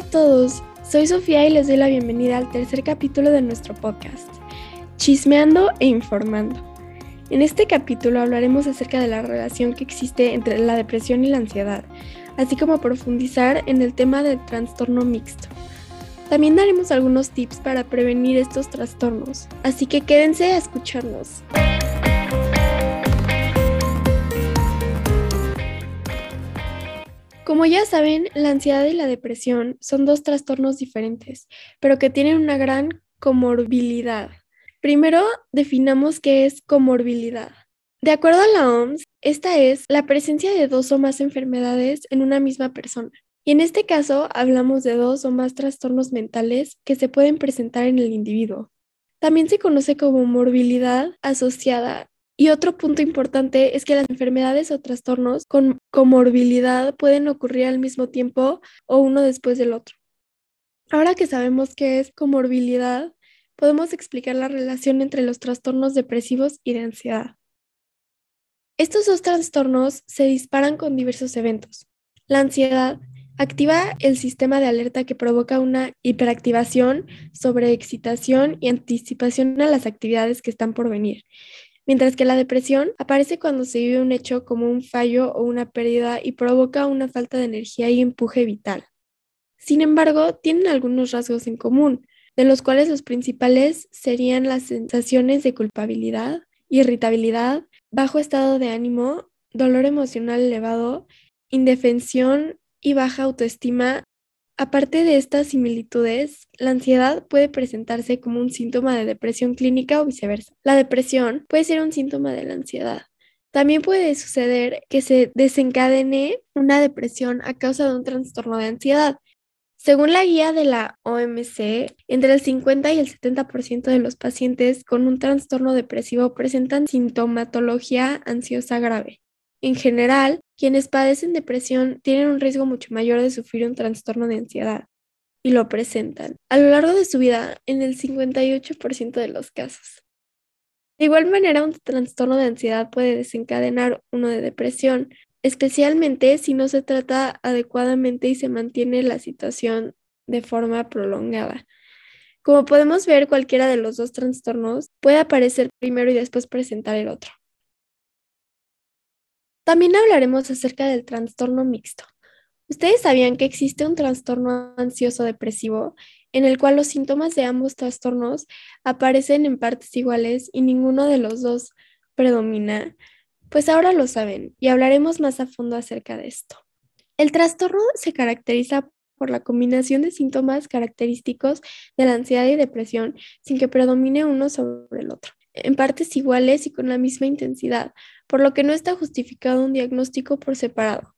A todos, soy Sofía y les doy la bienvenida al tercer capítulo de nuestro podcast, Chismeando e Informando. En este capítulo hablaremos acerca de la relación que existe entre la depresión y la ansiedad, así como profundizar en el tema del trastorno mixto. También daremos algunos tips para prevenir estos trastornos, así que quédense a escucharnos. Como ya saben, la ansiedad y la depresión son dos trastornos diferentes, pero que tienen una gran comorbilidad. Primero, definamos qué es comorbilidad. De acuerdo a la OMS, esta es la presencia de dos o más enfermedades en una misma persona. Y en este caso hablamos de dos o más trastornos mentales que se pueden presentar en el individuo. También se conoce como morbilidad asociada y otro punto importante es que las enfermedades o trastornos con comorbilidad pueden ocurrir al mismo tiempo o uno después del otro. Ahora que sabemos qué es comorbilidad, podemos explicar la relación entre los trastornos depresivos y de ansiedad. Estos dos trastornos se disparan con diversos eventos. La ansiedad activa el sistema de alerta que provoca una hiperactivación, sobreexcitación y anticipación a las actividades que están por venir, mientras que la depresión aparece cuando se vive un hecho como un fallo o una pérdida y provoca una falta de energía y empuje vital. Sin embargo, tienen algunos rasgos en común, de los cuales los principales serían las sensaciones de culpabilidad, irritabilidad, bajo estado de ánimo, dolor emocional elevado, indefensión y baja autoestima Aparte de estas similitudes, la ansiedad puede presentarse como un síntoma de depresión clínica o viceversa. La depresión puede ser un síntoma de la ansiedad. También puede suceder que se desencadene una depresión a causa de un trastorno de ansiedad. Según la guía de la OMC, entre el 50 y el 70% de los pacientes con un trastorno depresivo presentan sintomatología ansiosa grave. En general, quienes padecen depresión tienen un riesgo mucho mayor de sufrir un trastorno de ansiedad y lo presentan a lo largo de su vida en el 58% de los casos. De igual manera, un trastorno de ansiedad puede desencadenar uno de depresión, especialmente si no se trata adecuadamente y se mantiene la situación de forma prolongada. Como podemos ver, cualquiera de los dos trastornos puede aparecer primero y después presentar el otro. También hablaremos acerca del trastorno mixto. ¿Ustedes sabían que existe un trastorno ansioso depresivo en el cual los síntomas de ambos trastornos aparecen en partes iguales y ninguno de los dos predomina? Pues ahora lo saben y hablaremos más a fondo acerca de esto. El trastorno se caracteriza por la combinación de síntomas característicos de la ansiedad y depresión sin que predomine uno sobre el otro en partes iguales y con la misma intensidad, por lo que no está justificado un diagnóstico por separado.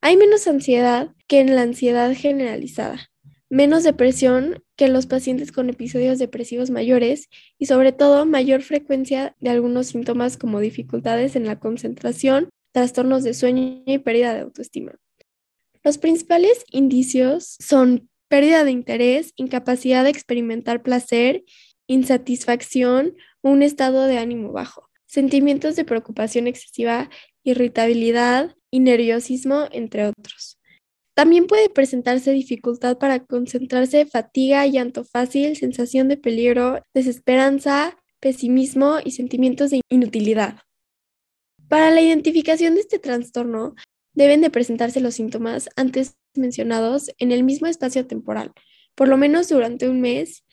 Hay menos ansiedad que en la ansiedad generalizada, menos depresión que en los pacientes con episodios depresivos mayores y sobre todo mayor frecuencia de algunos síntomas como dificultades en la concentración, trastornos de sueño y pérdida de autoestima. Los principales indicios son pérdida de interés, incapacidad de experimentar placer, insatisfacción un estado de ánimo bajo, sentimientos de preocupación excesiva, irritabilidad y nerviosismo, entre otros. También puede presentarse dificultad para concentrarse, fatiga, llanto fácil, sensación de peligro, desesperanza, pesimismo y sentimientos de inutilidad. Para la identificación de este trastorno, deben de presentarse los síntomas antes mencionados en el mismo espacio temporal, por lo menos durante un mes,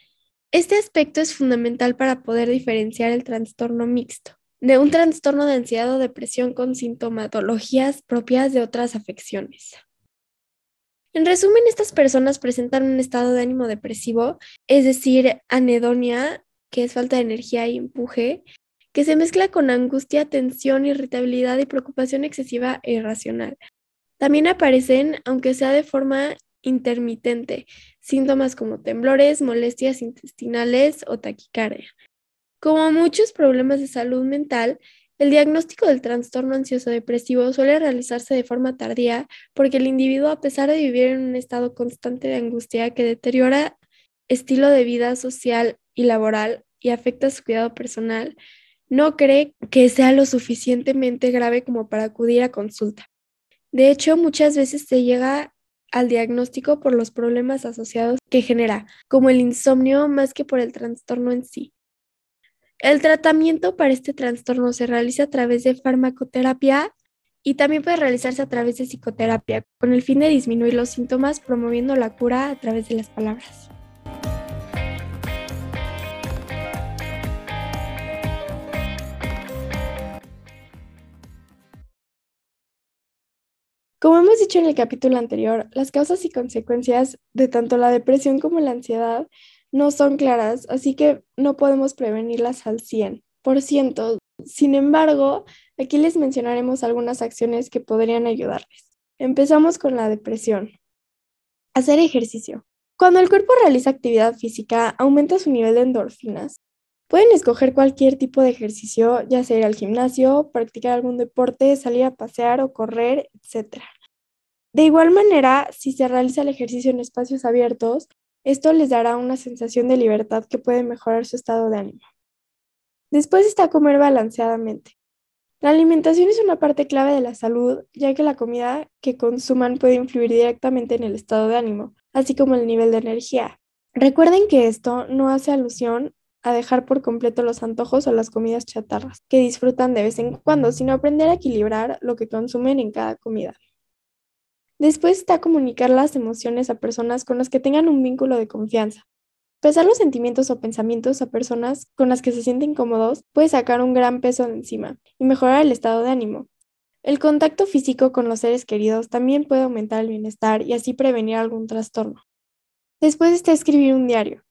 este aspecto es fundamental para poder diferenciar el trastorno mixto de un trastorno de ansiedad o depresión con sintomatologías propias de otras afecciones. En resumen, estas personas presentan un estado de ánimo depresivo, es decir, anedonia, que es falta de energía y empuje, que se mezcla con angustia, tensión, irritabilidad y preocupación excesiva e irracional. También aparecen, aunque sea de forma intermitente, síntomas como temblores, molestias intestinales o taquicardia. Como muchos problemas de salud mental, el diagnóstico del trastorno ansioso depresivo suele realizarse de forma tardía porque el individuo, a pesar de vivir en un estado constante de angustia que deteriora estilo de vida social y laboral y afecta su cuidado personal, no cree que sea lo suficientemente grave como para acudir a consulta. De hecho, muchas veces se llega al diagnóstico por los problemas asociados que genera, como el insomnio más que por el trastorno en sí. El tratamiento para este trastorno se realiza a través de farmacoterapia y también puede realizarse a través de psicoterapia, con el fin de disminuir los síntomas, promoviendo la cura a través de las palabras. Como hemos dicho en el capítulo anterior, las causas y consecuencias de tanto la depresión como la ansiedad no son claras, así que no podemos prevenirlas al 100%. Sin embargo, aquí les mencionaremos algunas acciones que podrían ayudarles. Empezamos con la depresión. Hacer ejercicio. Cuando el cuerpo realiza actividad física, aumenta su nivel de endorfinas. Pueden escoger cualquier tipo de ejercicio, ya sea ir al gimnasio, practicar algún deporte, salir a pasear o correr, etc. De igual manera, si se realiza el ejercicio en espacios abiertos, esto les dará una sensación de libertad que puede mejorar su estado de ánimo. Después está comer balanceadamente. La alimentación es una parte clave de la salud, ya que la comida que consuman puede influir directamente en el estado de ánimo, así como el nivel de energía. Recuerden que esto no hace alusión a dejar por completo los antojos o las comidas chatarras que disfrutan de vez en cuando, sino aprender a equilibrar lo que consumen en cada comida. Después está comunicar las emociones a personas con las que tengan un vínculo de confianza. Pesar los sentimientos o pensamientos a personas con las que se sienten cómodos puede sacar un gran peso de encima y mejorar el estado de ánimo. El contacto físico con los seres queridos también puede aumentar el bienestar y así prevenir algún trastorno. Después está escribir un diario.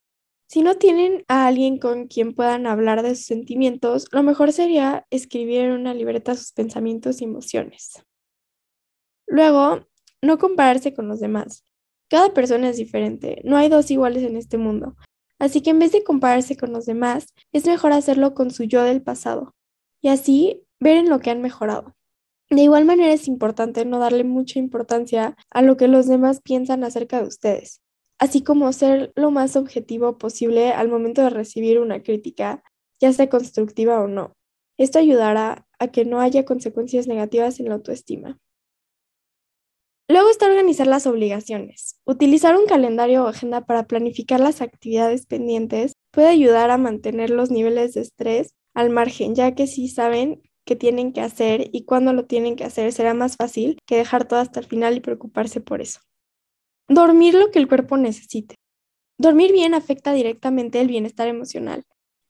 Si no tienen a alguien con quien puedan hablar de sus sentimientos, lo mejor sería escribir en una libreta sus pensamientos y emociones. Luego, no compararse con los demás. Cada persona es diferente, no hay dos iguales en este mundo. Así que en vez de compararse con los demás, es mejor hacerlo con su yo del pasado y así ver en lo que han mejorado. De igual manera es importante no darle mucha importancia a lo que los demás piensan acerca de ustedes, así como ser lo más objetivo posible al momento de recibir una crítica, ya sea constructiva o no. Esto ayudará a que no haya consecuencias negativas en la autoestima. Luego está organizar las obligaciones. Utilizar un calendario o agenda para planificar las actividades pendientes puede ayudar a mantener los niveles de estrés al margen, ya que si saben qué tienen que hacer y cuándo lo tienen que hacer, será más fácil que dejar todo hasta el final y preocuparse por eso. Dormir lo que el cuerpo necesite. Dormir bien afecta directamente el bienestar emocional.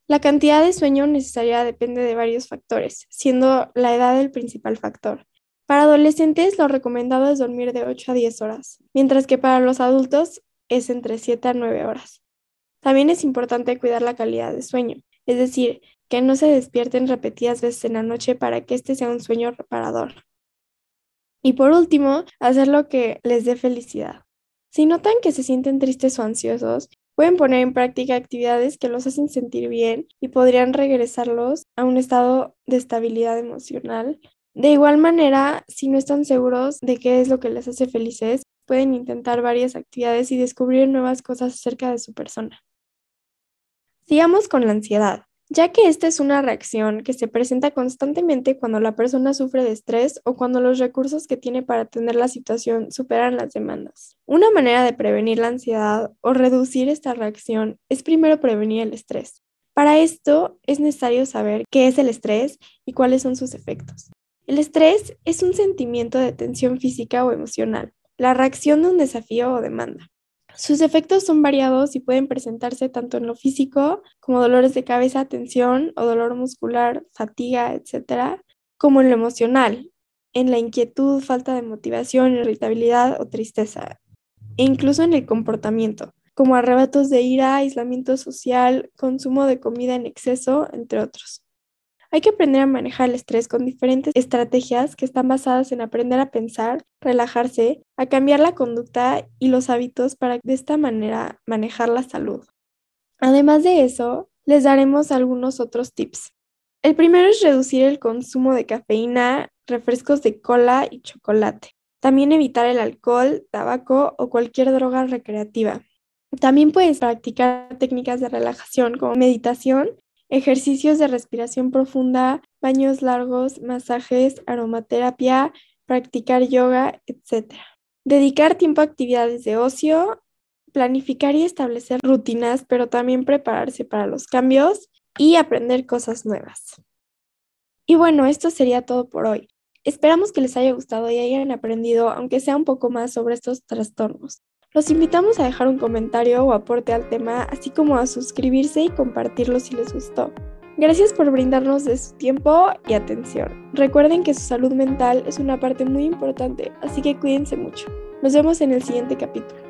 La cantidad de sueño necesaria depende de varios factores, siendo la edad el principal factor. Para adolescentes lo recomendado es dormir de 8 a 10 horas, mientras que para los adultos es entre 7 a 9 horas. También es importante cuidar la calidad de sueño, es decir, que no se despierten repetidas veces en la noche para que este sea un sueño reparador. Y por último, hacer lo que les dé felicidad. Si notan que se sienten tristes o ansiosos, pueden poner en práctica actividades que los hacen sentir bien y podrían regresarlos a un estado de estabilidad emocional de igual manera, si no están seguros de qué es lo que les hace felices, pueden intentar varias actividades y descubrir nuevas cosas acerca de su persona. Sigamos con la ansiedad, ya que esta es una reacción que se presenta constantemente cuando la persona sufre de estrés o cuando los recursos que tiene para atender la situación superan las demandas. Una manera de prevenir la ansiedad o reducir esta reacción es primero prevenir el estrés. Para esto es necesario saber qué es el estrés y cuáles son sus efectos. El estrés es un sentimiento de tensión física o emocional, la reacción de un desafío o demanda. Sus efectos son variados y pueden presentarse tanto en lo físico, como dolores de cabeza, tensión o dolor muscular, fatiga, etc., como en lo emocional, en la inquietud, falta de motivación, irritabilidad o tristeza, e incluso en el comportamiento, como arrebatos de ira, aislamiento social, consumo de comida en exceso, entre otros. Hay que aprender a manejar el estrés con diferentes estrategias que están basadas en aprender a pensar, relajarse, a cambiar la conducta y los hábitos para de esta manera manejar la salud. Además de eso, les daremos algunos otros tips. El primero es reducir el consumo de cafeína, refrescos de cola y chocolate. También evitar el alcohol, tabaco o cualquier droga recreativa. También puedes practicar técnicas de relajación como meditación ejercicios de respiración profunda, baños largos, masajes, aromaterapia, practicar yoga, etc. dedicar tiempo a actividades de ocio, planificar y establecer rutinas, pero también prepararse para los cambios y aprender cosas nuevas. Y bueno, esto sería todo por hoy. Esperamos que les haya gustado y hayan aprendido, aunque sea un poco más, sobre estos trastornos. Los invitamos a dejar un comentario o aporte al tema, así como a suscribirse y compartirlo si les gustó. Gracias por brindarnos de su tiempo y atención. Recuerden que su salud mental es una parte muy importante, así que cuídense mucho. Nos vemos en el siguiente capítulo.